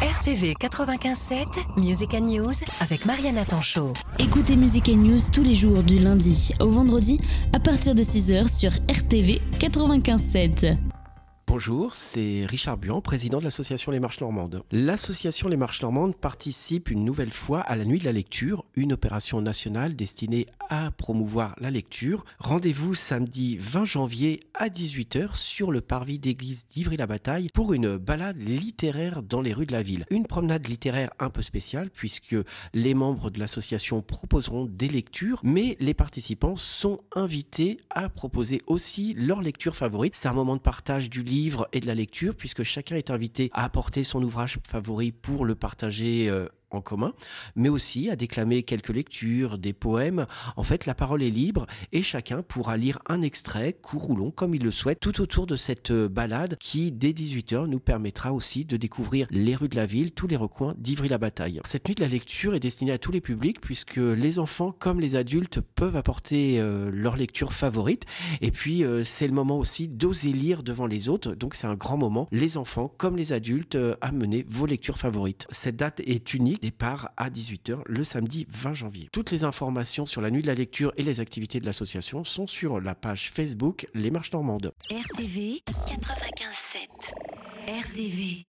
RTV 95.7, Music and News avec Mariana Tanchot. Écoutez Music and News tous les jours du lundi au vendredi à partir de 6h sur RTV 95.7. Bonjour, c'est Richard Buan, président de l'association Les Marches Normandes. L'association Les Marches Normandes participe une nouvelle fois à la Nuit de la lecture, une opération nationale destinée à promouvoir la lecture. Rendez-vous samedi 20 janvier à 18h sur le parvis d'église d'Ivry-la-Bataille pour une balade littéraire dans les rues de la ville. Une promenade littéraire un peu spéciale puisque les membres de l'association proposeront des lectures, mais les participants sont invités à proposer aussi leur lecture favorite. C'est un moment de partage du livre et de la lecture, puisque chacun est invité à apporter son ouvrage favori pour le partager euh, en commun, mais aussi à déclamer quelques lectures, des poèmes. En fait, la parole est libre et chacun pourra lire un extrait, court ou long, comme il le souhaite, tout autour de cette euh, balade qui, dès 18h, nous permettra aussi de découvrir les rues de la ville, tous les recoins d'Ivry-la-Bataille. Cette nuit de la lecture est destinée à tous les publics puisque les enfants comme les adultes peuvent apporter euh, leur lecture favorite. Et puis, euh, c'est le moment aussi d'oser lire devant les autres. Donc, c'est un grand moment, les enfants comme les adultes, à mener vos lectures favorites. Cette date est unique départ à 18h le samedi 20 janvier. Toutes les informations sur la nuit de la lecture et les activités de l'association sont sur la page Facebook Les Marches Normandes. RTV 95.7. RDV